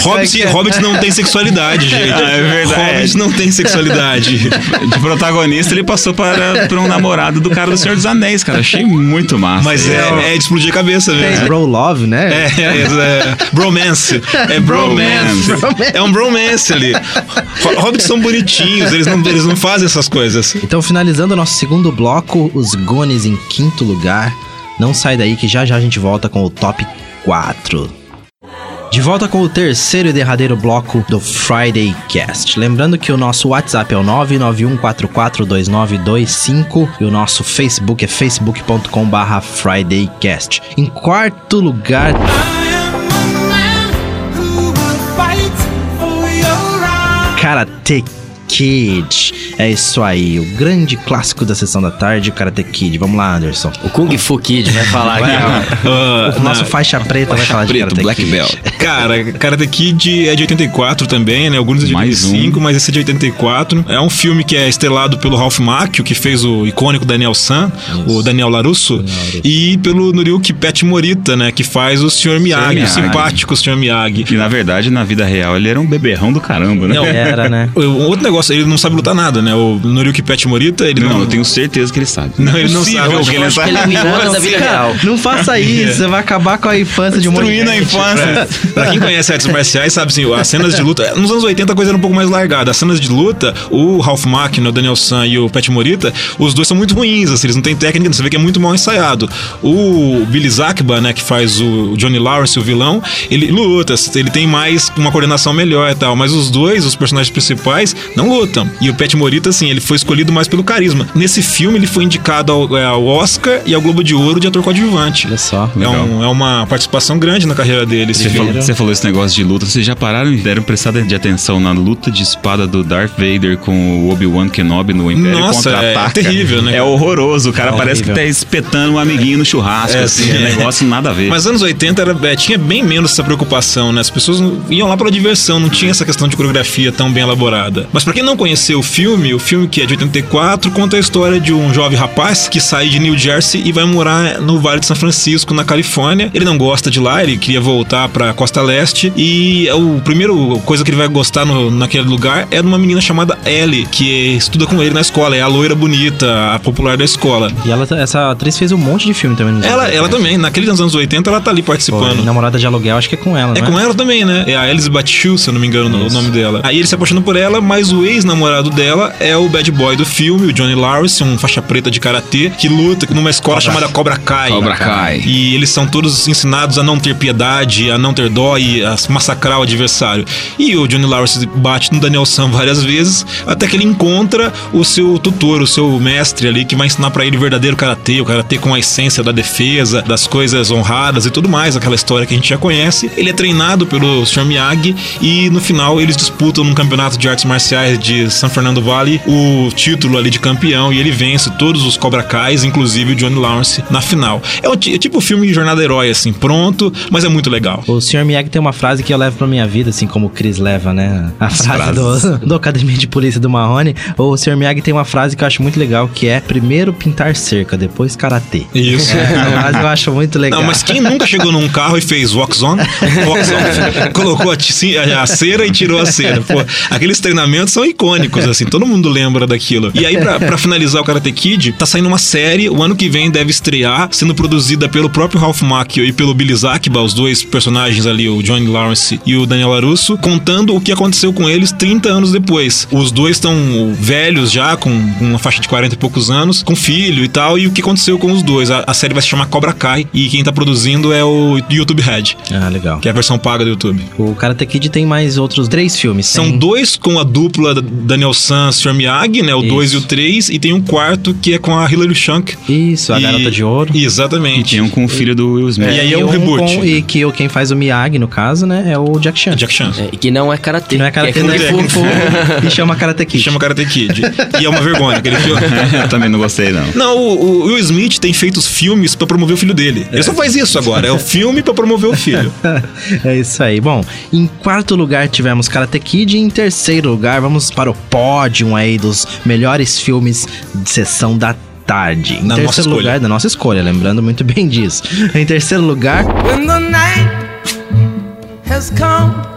Hobbits, Hobbits não tem sexualidade, gente. Ah, é verdade. Hobbits não tem sexualidade. De protagonista, ele passou para, para um namorado do cara do Senhor dos Anéis, cara. Achei muito massa. Mas é, é de explodir a cabeça É mesmo. Bro Love, né? É, é, é, bromance. É bromance. É um bromance ali. Ho- Hobbits são bonitinhos, eles não, eles não fazem essas coisas. Então, finalizando o nosso segundo bloco, os Goonies em quinto lugar. Não sai daí que já já a gente volta com o top 4. De volta com o terceiro e derradeiro bloco do Friday Cast. Lembrando que o nosso WhatsApp é o 991442925 e o nosso Facebook é facebook.com/barra FridayCast. Em quarto lugar, Karate Kid. É isso aí, o grande clássico da sessão da tarde, Karate Kid. Vamos lá, Anderson. O Kung Fu Kid vai falar aqui. Ah, O nosso faixa preta vai falar de Preto, Karate Black Kid. Belt. Cara, Karate Kid é de 84 também, né? Alguns é de Mais 85, mas esse é de 84. É um filme que é estrelado pelo Ralph Macchio, que fez o icônico Daniel San, o Daniel Larusso, e pelo Noriuki Pet Morita, né? Que faz o Sr. Miyagi, o Miyagi. simpático Sr. Miyagi. E na verdade, na vida real, ele era um beberrão do caramba, né? Não, Era, né? O- Um outro negócio, ele não sabe lutar nada, né? O Noriuki Pet Morita, ele não... Não, eu tenho certeza que ele sabe. Não, ele não sabe. que ele Acho que sabe. ele é Yoda da vida real. Não faça isso, você vai acabar com a infância de um Destruindo a infância. Pra quem conhece artes marciais, sabe assim, as cenas de luta. Nos anos 80 a coisa era um pouco mais largada. As cenas de luta, o Ralph Macchio, o Daniel San e o Pet Morita, os dois são muito ruins, assim, eles não têm técnica, você vê que é muito mal ensaiado. O Billy Zakba, né, que faz o Johnny Lawrence, o vilão, ele luta, ele tem mais uma coordenação melhor e tal, mas os dois, os personagens principais, não lutam. E o Pet Morita, assim, ele foi escolhido mais pelo carisma. Nesse filme, ele foi indicado ao, é, ao Oscar e ao Globo de Ouro de ator coadjuvante. Olha só. É, Legal. um- é uma participação grande na carreira dele. esse Você filme. falou, você falou esse negócio de luta. Vocês já pararam e deram prestada de atenção na luta de espada do Darth Vader com o Obi-Wan Kenobi no Império Nossa, Contra-Ataca? é terrível, né? É horroroso. O cara É parece que horrível. tá espetando um amiguinho no churrasco. É, assim, sim. é um negócio nada a ver. Mas anos 80 era, é, tinha bem menos essa preocupação, né? As pessoas iam lá pela diversão, não tinha essa questão de coreografia tão bem elaborada. Mas pra quem não conheceu o filme, o filme que é de 84 conta a história de um jovem rapaz que sai de New Jersey e vai morar no Vale de São Francisco, na Califórnia. Ele não gosta de lá, ele queria voltar pra Costa Leste e o primeiro coisa que ele vai gostar no- naquele lugar é de uma menina chamada Ellie, que estuda com ele na escola, é a loira bonita, a popular da escola. E ela, essa atriz fez um monte de filme também. Ela, ela 80. também, naqueles anos 80, ela tá ali Pô, participando. Namorada de aluguel, acho que é com ela, É né? com ela também, né? É a Elizabeth Shue, se eu não me engano o nome dela. Aí ele se apaixona por ela, mas o ex-namorado dela é o bad boy do filme, o Johnny Lawrence, um faixa preta de karatê, que luta numa escola chamada Cobra Kai. Cobra Kai. E eles são todos ensinados a não ter piedade, a não ter dó e a massacrar o adversário. E o Johnny Lawrence bate no Daniel Sam várias vezes, até que ele encontra o seu tutor, o seu mestre ali, que vai ensinar pra ele o verdadeiro karatê, o karatê com a essência da defesa, das coisas honradas e tudo mais, aquela história que a gente já conhece. Ele é treinado pelo Sr. Miyagi e no final eles disputam num campeonato de artes marciais de San Fernando Valley o título ali de campeão e ele vence todos os Cobra Kais, inclusive o Johnny Lawrence na final. É o é tipo filme de jornada herói assim, pronto, mas é muito legal. O Sr. Miyagi tem uma frase que eu levo pra minha vida, assim como o Chris leva, né? A frase do, do Academia de Polícia do Marrone. O Sr. Miyagi tem uma frase que eu acho muito legal, que é primeiro pintar cerca, depois karatê. Isso. Essa frase eu acho muito legal. Não, mas quem nunca chegou num carro e fez walks on? Walks on. Colocou a, ti- a cera e tirou a cera. Pô, aqueles treinamentos são icônicos, assim, todo mundo lembra daquilo. E aí, pra, pra finalizar o Karate Kid, tá saindo uma série, o ano que vem deve estrear, sendo produzida pelo próprio Ralph Macchio e pelo Billy Zakba, os dois personagens ali, o Johnny Lawrence e o Daniel LaRusso, contando o que aconteceu com eles 30 anos depois. Os dois estão velhos já, com uma faixa de 40 e poucos anos, com filho e tal, e o que aconteceu com os dois. A, a série vai se chamar Cobra Kai, e quem tá produzindo é o YouTube Red, Ah, legal. que é a versão paga do YouTube. O Karate Kid tem mais outros três filmes. São Tem- dois com a dupla da- Daniel San, Sr. Miyagi, né? O Isso. 2 e o 3, e tem um quarto que é com a Hilary Shank. Isso, a E- Garota de Ouro. E Exatamente. tinha um com o filho do Will Smith. E aí é E um um reboot. com- e que o- quem faz o Miyagi, no caso, né, é o Jack Chan. Jack Chan. É, que não é karatê. Que não é Karate, é Kung Fu. Fu. e chama Karate Kid. Chama Karate Kid. e é uma vergonha aquele filme. Eu também não gostei, não. Não, o, o Will Smith tem feito os filmes pra promover o filho dele. Ele só faz isso agora. É o filme pra promover o filho. é isso aí. Bom, em quarto lugar tivemos Karate Kid. E em terceiro lugar, vamos para o pódio aí dos melhores filmes de sessão da tarde. Em Da terceiro escolha. lugar, da nossa escolha, lembrando muito bem disso. Em terceiro lugar, When the night has come.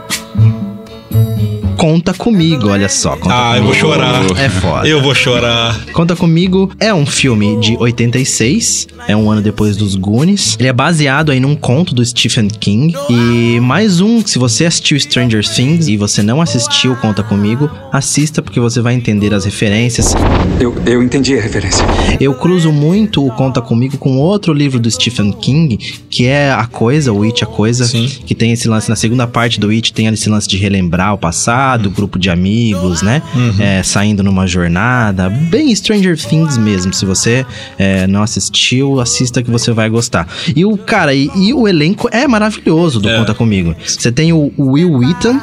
Conta Comigo, olha só. Conta Ah, eu vou Comigo. chorar. É foda. Eu vou chorar. Conta Comigo é um filme de 86, é um ano depois dos Goonies. Ele é baseado aí num conto do Stephen King. E mais um, se você assistiu Stranger Things e você não assistiu Conta Comigo, assista porque você vai entender as referências. Eu, eu entendi a referência. Eu cruzo muito o Conta Comigo com outro livro do Stephen King, que é A Coisa, o It, A Coisa, Sim. que tem esse lance, na segunda parte do It tem esse lance de relembrar o passado, isolado, grupo de amigos, né? É, saindo numa jornada. Bem Stranger Things mesmo. Se você é, não assistiu, assista que você vai gostar. E o cara, e, e o elenco é maravilhoso do É. Conta Comigo. Você tem o, Will Wheaton,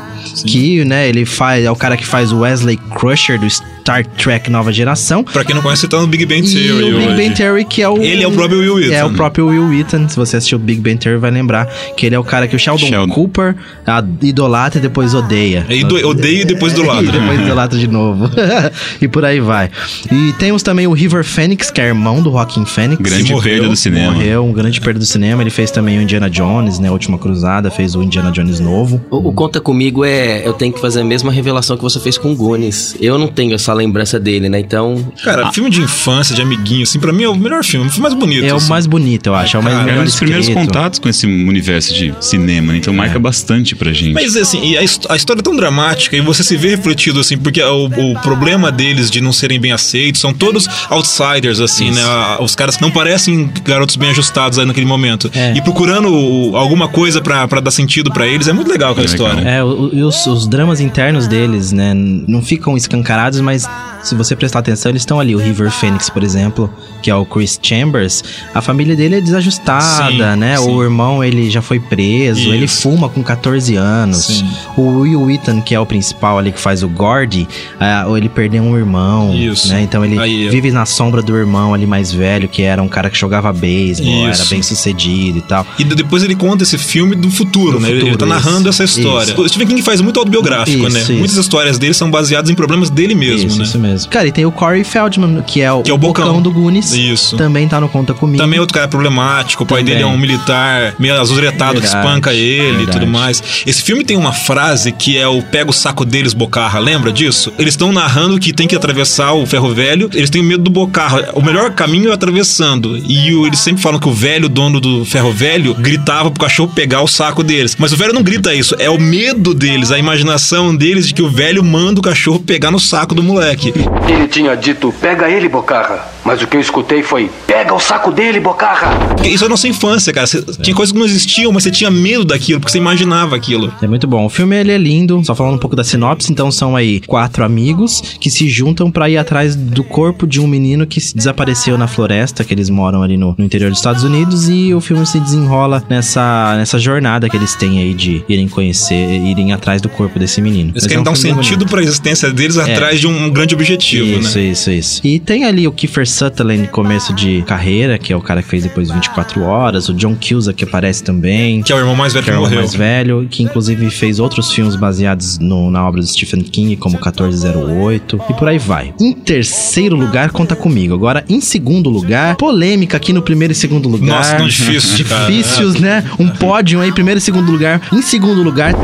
que, né, ele faz, é o cara que faz o Wesley Crusher do Star Trek Nova Geração. Pra quem não conhece, tá no Big Bang E Theory o Big hoje. Bang Theory, que é o. Ele é o próprio Will Wheaton. É o próprio Will Wheaton. Se você assistiu Big Bang Theory, vai lembrar que ele é o cara que o Sheldon, Sheldon. Cooper a- idolatra e depois odeia. É, ido- odeia e depois idolatra. e depois idolatra de novo. e por aí vai. E temos também o River Phoenix, que é irmão do Joaquin Phoenix. Grande morreu, perda do cinema. Morreu, um grande perda do cinema. Ele fez também o Indiana Jones, né? A Última Cruzada, fez o Indiana Jones novo. O, o Conta Comigo é. Eu tenho que fazer a mesma revelação que você fez com o Goonies. Eu não tenho essa lembrança dele, né? Então. Cara, filme de infância, de amiguinho, assim, pra mim é o melhor filme, o filme mais bonito. É o assim. mais bonito, eu acho. É o mais Cara, É um melhor dos primeiros contatos com esse universo de cinema, né? então marca bastante pra gente. Mas assim, e a, a história é tão dramática e você se vê refletido assim, porque o, o problema deles de não serem bem aceitos são todos outsiders, assim, né? A- Os caras não parecem garotos bem ajustados aí naquele momento. É. E procurando o- alguma coisa pra, pra dar sentido pra eles, é muito legal aquela É legal. história. É, o- e os, os dramas internos deles, né, não ficam escancarados, mas guys. Se você prestar atenção, eles estão ali. O River Phoenix, por exemplo, que é o Chris Chambers, a família dele é desajustada, Sim, né? sim. O irmão, ele já foi preso, Isso. ele fuma com 14 anos. Sim. O Will Wheaton, que é o principal ali, que faz o Gordy, ah, ele perdeu um irmão, Isso. né? Então ele Aí, vive na sombra do irmão ali mais velho, que era um cara que jogava beisebol, era bem sucedido e tal. E de- depois ele conta esse filme do futuro, Do né? Ele- ele futuro, tá narrando essa história. Isso. O Stephen King faz muito autobiográfico, né? Muitas histórias dele são baseadas em problemas dele mesmo, né? isso mesmo. Cara, e tem o Corey Feldman, que é o, Que é o Bocão. do Goonies. Isso. Também tá no Conta Comigo. Também outro cara problemático, o pai Também. dele é um militar meio azuretado que espanca ele e verdade. tudo mais. Esse filme tem uma frase que é o pega o saco deles, Bocarra, lembra disso? Eles estão narrando que tem que atravessar o ferro velho, eles têm medo do Bocarra. O melhor caminho é atravessando. E o- eles sempre falam que o velho dono do ferro velho gritava pro cachorro pegar o saco deles. Mas o velho não grita isso, é o medo deles, a imaginação deles de que o velho manda o cachorro pegar no saco do moleque. Ele tinha dito, pega ele, Bocarra. Mas o que eu escutei foi, pega o saco dele, Bocarra. Isso é a nossa infância, cara. Você- Tinha coisas que não existiam, mas você tinha medo daquilo, porque você imaginava aquilo. É muito bom. O filme ele é lindo. Só falando um pouco da sinopse, então são aí quatro amigos que se juntam pra ir atrás do corpo de um menino que se desapareceu na floresta, que eles moram ali no, no interior dos Estados Unidos e o filme se desenrola nessa, nessa jornada que eles têm aí de irem conhecer, irem atrás do corpo desse menino. Eles Mas querem é dar um filme bem sentido pra existência deles atrás de um grande objetivo, Isso, né? isso, isso. E tem ali o Kiefer Sutherland, começo de carreira, que é o cara que fez depois 24 horas. O John Cusack, que aparece também. Que é o irmão mais velho que que, é o morreu. mais velho, que inclusive fez outros filmes baseados no- na obra do Stephen King, como 1408, e por aí vai. Em terceiro lugar, conta comigo. Agora, em segundo lugar, polêmica aqui no primeiro e segundo lugar. Nossa, difícil. Difíceis, né? Um pódio aí, primeiro e segundo lugar. Em segundo lugar,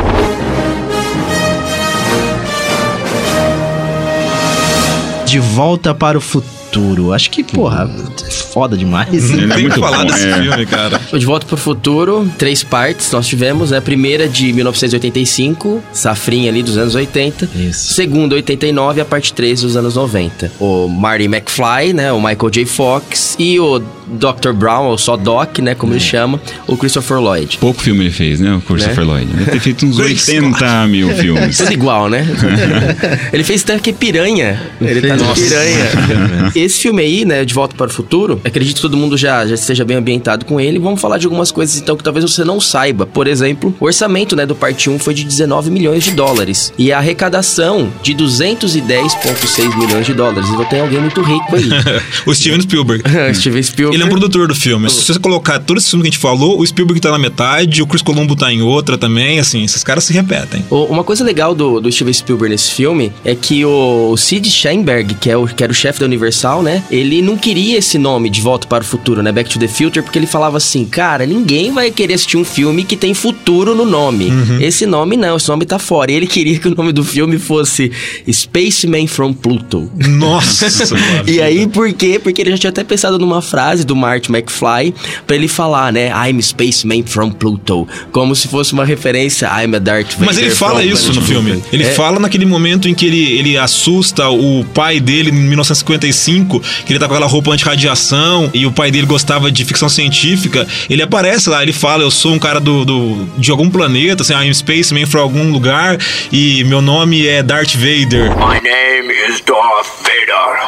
De Volta para o Futuro. Acho que, porra, é foda demais. Ele é Tem que muito falar desse é. filme, cara. De Volta pro Futuro, três partes nós tivemos, né? A primeira de 1985, safrinha ali dos anos 80. Isso. Segunda, 89 e a parte 3 dos anos 90. O Marty McFly, né? O Michael J. Fox e o Dr. Brown, ou só Doc, né? Como ele chama, o Christopher Lloyd. Pouco filme ele fez, né? O Christopher Né? Lloyd. Deve ter feito uns Três, 80 mil filmes. Tudo igual, né? ele fez tanque piranha. Ele tá no piranha. Esse filme aí, né, De Volta para o Futuro, acredito que todo mundo já, já esteja bem ambientado com ele. Vamos falar de algumas coisas, então, que talvez você não saiba. Por exemplo, o orçamento, né, do parte 1 foi de 19 milhões de dólares. E a arrecadação de 210,6 milhões de dólares. Então tem alguém muito rico aí. o Steven Spielberg. Steven Spielberg. Ele é um produtor do filme. Se você colocar todos esses filmes que a gente falou, o Spielberg tá na metade, o Chris Columbo tá em outra também, assim, esses caras se repetem. Uma coisa legal do, do Steven Spielberg nesse filme é que o Sid Sheinberg, que, é o, que era o chefe da Universal, né? Ele não queria esse nome de Volta para o Futuro, né? Back to the Future, porque ele falava assim, cara, ninguém vai querer assistir um filme que tem futuro no nome. Esse nome não, esse nome tá fora. E ele queria que o nome do filme fosse Spaceman from Pluto. Nossa, E aí, por quê? Porque ele já tinha até pensado numa frase do Marty McFly pra ele falar, né? I'm Spaceman from Pluto. Como se fosse uma referência, I'm a Darth Vader Mas ele fala isso no filme. Ele É, fala naquele momento em que ele, ele assusta o pai dele em 1955 5, que ele tá com aquela roupa anti-radiação e o pai dele gostava de ficção científica. Ele aparece lá, ele fala: Eu sou um cara do, do de algum planeta, assim, I'm Spaceman from algum lugar e meu nome é Darth Vader. My name is Darth Vader.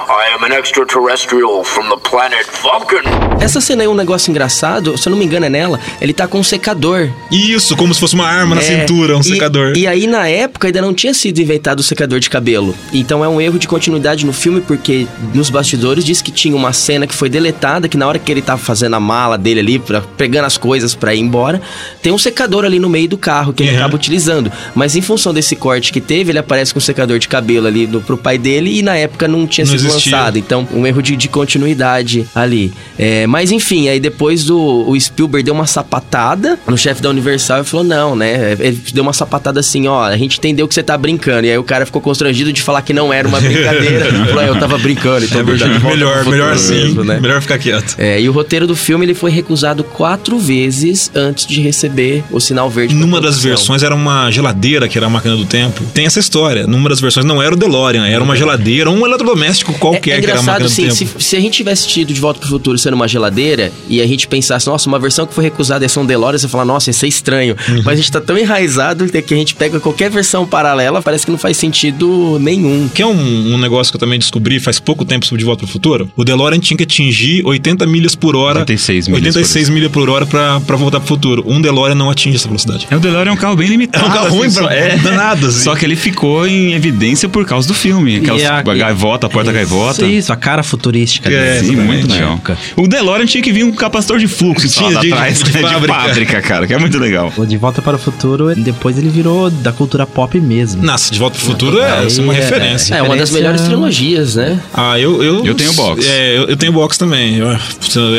I am an extraterrestrial from the planet Vulcan. Essa cena aí é um negócio engraçado, se eu não me engano é nela, ele tá com um secador. Isso, como se fosse uma arma na É, cintura, um e- secador. E aí, na época, ainda não tinha sido inventado o secador de cabelo. Então é um erro de continuidade no filme, porque nos bastidores diz que tinha uma cena que foi deletada, que na hora que ele tava fazendo a mala dele ali, pra, pegando as coisas pra ir embora, tem um secador ali no meio do carro que ele Uhum. acaba utilizando. Mas em função desse corte que teve, ele aparece com um secador de cabelo ali no, pro pai dele e na época não tinha Não sido existia. lançado. Então, um erro de, de continuidade ali. É, mas enfim, aí depois do o Spielberg deu uma sapatada no chefe da Universal e falou: não, né? Ele deu uma sapatada assim, ó, a gente entendeu que você tá brincando. E aí o cara ficou constrangido de falar que não era uma brincadeira. falou, "Ah, eu tava brincando, então É verdade, melhor, melhor assim, mesmo, né? melhor ficar quieto. É, e o roteiro do filme ele foi recusado quatro vezes antes de receber o sinal verde. Numa das versões era uma geladeira, que era a máquina do tempo. Tem essa história. Numa das versões não era o DeLorean, era uma geladeira, um eletrodoméstico qualquer É, é que era a engraçado, máquina do assim, tempo. se, se a gente tivesse tido De Volta pro Futuro sendo uma geladeira e a gente pensasse, nossa, uma versão que foi recusada é São DeLorean, você fala, nossa, isso é estranho. Uhum. Mas a gente tá tão enraizado que a gente pega qualquer versão paralela, parece que não faz sentido nenhum. Que é um, um negócio que eu também descobri faz pouco tempo sobre De Volta pro Futuro. O DeLorean tinha que atingir 80 milhas por hora. 86 milhas 86 milhas por hora pra, pra voltar pro futuro. Um DeLorean não atinge essa velocidade. É, o DeLorean é um carro bem limitado. É um carro ruim assim, pra- só- é. danado, assim. Só que ele ficou em evidência por causa do filme. Aquelas E a- gaivota, a porta gaivota. Isso, a cara futurística É, dele. Sim, muito na legal. época. O DeLorean tinha que vir um capacitor de fluxo Tinha, de- atrás, de né, de, fábrica. fábrica. cara, que é muito legal. O De Volta para o Futuro, depois ele virou da cultura pop mesmo. Nossa, De Volta pro Futuro é, Aí isso é uma é- referência. É uma das melhores trilogias, né? Ah, eu. Eu, Eu tenho box. É, eu, eu tenho box também. Eu-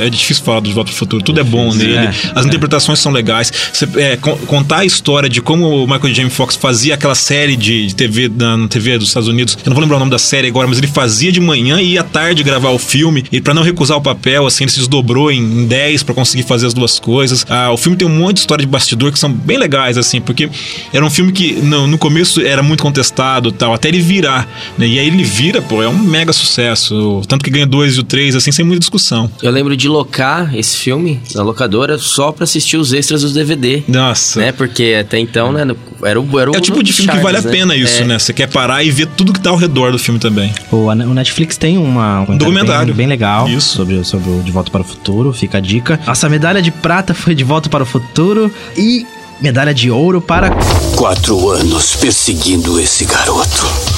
é difícil falar do De Volta pro Futuro. Tudo é bom nele. É, As é. interpretações são legais. Você, é, con- contar a história de como o Michael J. Fox fazia aquela série de, TV na, na TV dos Estados Unidos. Eu não vou lembrar o nome da série agora, mas ele fazia de manhã e ia à tarde gravar o filme. E pra não recusar o papel, assim, ele se desdobrou em, em 10 pra conseguir fazer as duas coisas. Ah, o filme tem um monte de história de bastidor que são bem legais, assim, porque era um filme que no, no começo era muito contestado tal, até ele virar. Né? E aí ele vira, pô, é um mega sucesso. Tanto que ganha dois e o três, assim, sem muita discussão. Eu lembro de locar esse filme na locadora só pra assistir os extras dos DVD. Nossa. Né? Porque até então, né, era o era É o tipo de filme que vale a Charles, pena isso, É. né? Você quer parar e ver tudo que tá ao redor do filme também. O, o Netflix tem uma, um documentário. bem, bem legal Isso. sobre, sobre o De Volta para o Futuro, fica a dica. Nossa medalha de prata foi De Volta para o Futuro e medalha de ouro para Quatro anos perseguindo esse garoto.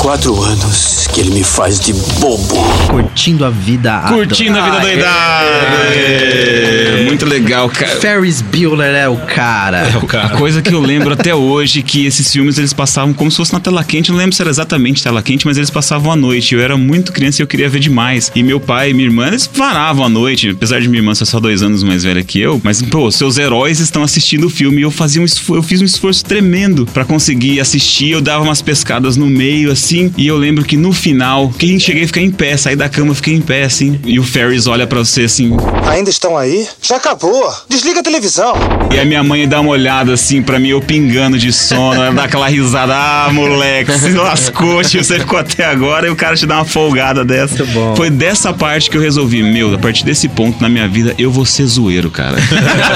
Quatro anos que ele me faz de bobo. Curtindo a Vida Curtindo a vida Ah, doidada. É, Muito legal, cara. Ferris Bueller é o cara. É o cara. A coisa que eu lembro até hoje que esses filmes eles passavam como se fosse na tela quente. Eu não lembro se era exatamente tela quente, mas eles passavam à noite. Eu era muito criança e eu queria ver demais. E meu pai e minha irmã, eles varavam à noite. Apesar de minha irmã ser só dois anos mais velha que eu. Mas, pô, seus heróis estão assistindo o filme. E eu fazia um esforço, eu fiz um esforço tremendo pra conseguir assistir. Eu dava umas pescadas no meio, assim. E eu lembro que no final, quem cheguei a ficar em pé, saí da cama, fiquei em pé, assim. E o Ferris olha pra você assim. Ainda estão aí? Já acabou. Desliga a televisão. E a minha mãe dá uma olhada assim pra mim, eu pingando de sono, ela dá aquela risada, ah, moleque, se lascou, tio, você ficou até agora e o cara te dá uma folgada dessa. Muito bom. Foi dessa parte que eu resolvi, meu, a partir desse ponto na minha vida, eu vou ser zoeiro, cara.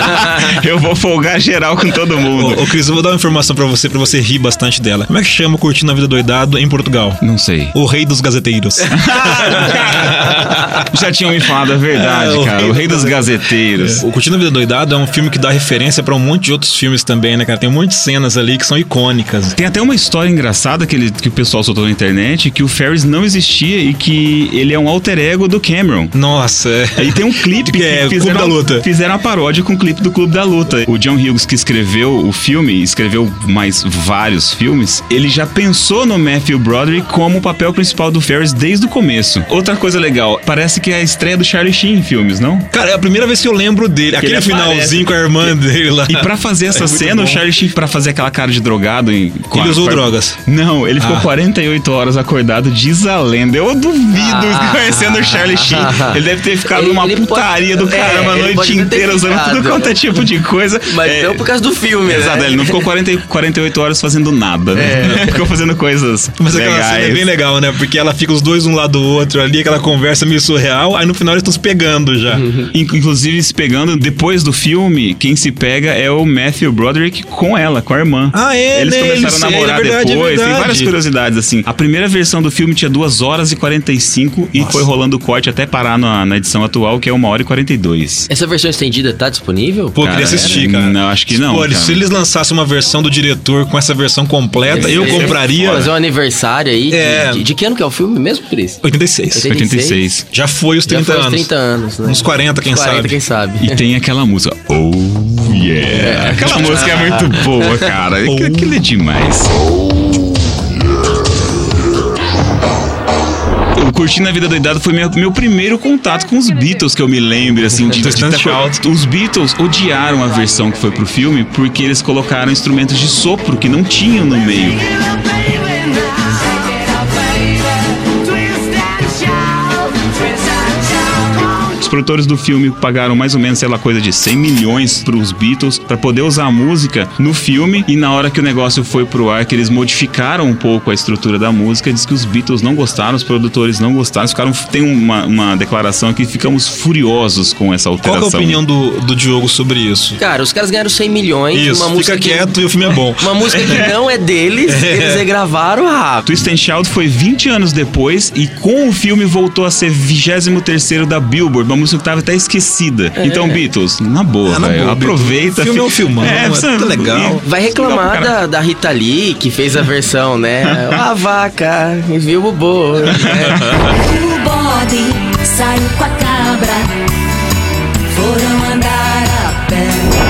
eu vou folgar geral com todo mundo. Ô, ô, Cris, eu vou dar uma informação pra você, pra você rir bastante dela. Como é que chama Curtindo a Vida Doidado em Portugal? Não sei. O Rei dos Gazeteiros. Já tinham me falado a verdade, É, o cara. rei O rei do- dos gazeteiros. O Curtindo a Vida Doidado é um filme que dá referência pra um monte de outros filmes também, né, cara? Tem um monte de cenas ali que são icônicas. Tem até uma história engraçada que, ele, que o pessoal soltou na internet que o Ferris não existia e que ele é um alter ego do Cameron. Nossa, é. Aí tem um clipe Que é que Clube da Luta. Fizeram a paródia com o clipe do Clube da Luta. O John Hughes, que escreveu o filme, escreveu mais vários filmes, ele já pensou no Matthew Broderick como o papel principal do Ferris desde o começo. Outra coisa legal, parece que é a estreia do Charlie Sheen em filmes, não? Cara, é a primeira vez que eu lembro dele. Aquele ele finalzinho com a irmã dele lá. E pra fazer essa É cena, bom. o Charlie Sheen, pra fazer aquela cara de drogado... Em, Ele a- usou a- drogas. Não, ele ficou Ah. 48 horas acordado, diz a lenda. Eu duvido, Ah. conhecendo o Charlie Sheen. Ele deve ter ficado Ele- numa ele pode- putaria do é, caramba a ele noite pode inteira, usando tudo quanto é né? tipo de coisa. Mas É, não por causa do filme, Exato, né? ele não ficou 40, e 48 horas fazendo nada, né? Ficou fazendo coisas Mas cena é bem legal, né? Porque ela fica os dois um lado do outro ali, aquela conversa meio surreal, aí no final eles estão se pegando já. Inclusive, se pegando, depois do filme, quem se pega é o Matthew Broderick com ela, com a irmã. Ah, é, Eles né? começaram Eles- a namorar é verdade, é depois. Tem verdade. várias curiosidades, assim. A primeira versão do filme tinha 2 horas e 45 e foi rolando o corte até parar na, na edição atual, que é 1 hora e 42. Essa versão estendida tá disponível? Pô, eu queria Cara, assistir, cara. Não, acho que não. Pô, cara. se eles lançassem uma versão do diretor com essa versão completa, eu Esse- compraria. Fazer um aniversário aí. de- É. De, de que ano que é o filme mesmo, Cris? 86. 86. Já foi os Já 30 foi uns anos. 30 anos, né? Uns 40, quem Uns 40, sabe. quem sabe. E tem aquela música. Oh, yeah. Aquela música é muito boa, cara. Aquilo é demais. O Curtindo a Vida Doidado foi meu, meu primeiro contato com os Beatles, que eu me lembro, assim, de, de, de-. Os Beatles odiaram a versão que foi pro filme porque eles colocaram instrumentos de sopro que não tinham no meio. Produtores do filme pagaram mais ou menos, sei lá, coisa de 100 milhões pros Beatles pra poder usar a música no filme. E na hora que o negócio foi pro ar, que eles modificaram um pouco a estrutura da música, diz que os Beatles não gostaram, os produtores não gostaram. Ficaram, tem uma, uma declaração aqui, ficamos furiosos com essa Qual que é a alteração. opinião do, do Diogo sobre isso? Cara, os caras ganharam 100 milhões. Isso, uma fica música que- quieto e o filme é bom. Uma música que não é deles, eles regravaram rápido. Twist and Shout foi 20 anos depois e com o filme voltou a ser 23 da Billboard, uma música que tava até esquecida. Então, Beatles, na boa, Ah, na velho, boa, aproveita. Filme é um fi- filmão, é tudo legal. Vai reclamar da, da Rita Lee, que fez a versão, né? A vaca e viu o boi. né? O bode saiu com a cabra,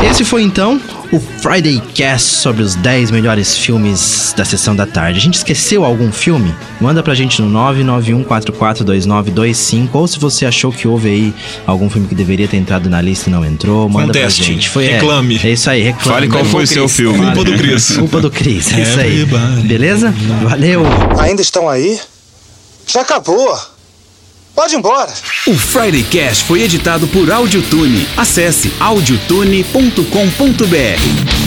Esse foi então o Friday Cast sobre os 10 melhores filmes da sessão da tarde. A gente esqueceu algum filme? Manda pra gente no 991442925 ou se você achou que houve aí algum filme que deveria ter entrado na lista e não entrou, manda Conteste. pra gente. Foi, é, Reclame. É, isso aí, reclame. Fale qual foi o seu filme. Culpa do Cris. Culpa do Cris, é isso aí. Beleza? Valeu. Ainda estão aí? Já acabou. Pode ir embora. O Friday Cast foi editado por Audiotune. Acesse audiotune.com.br.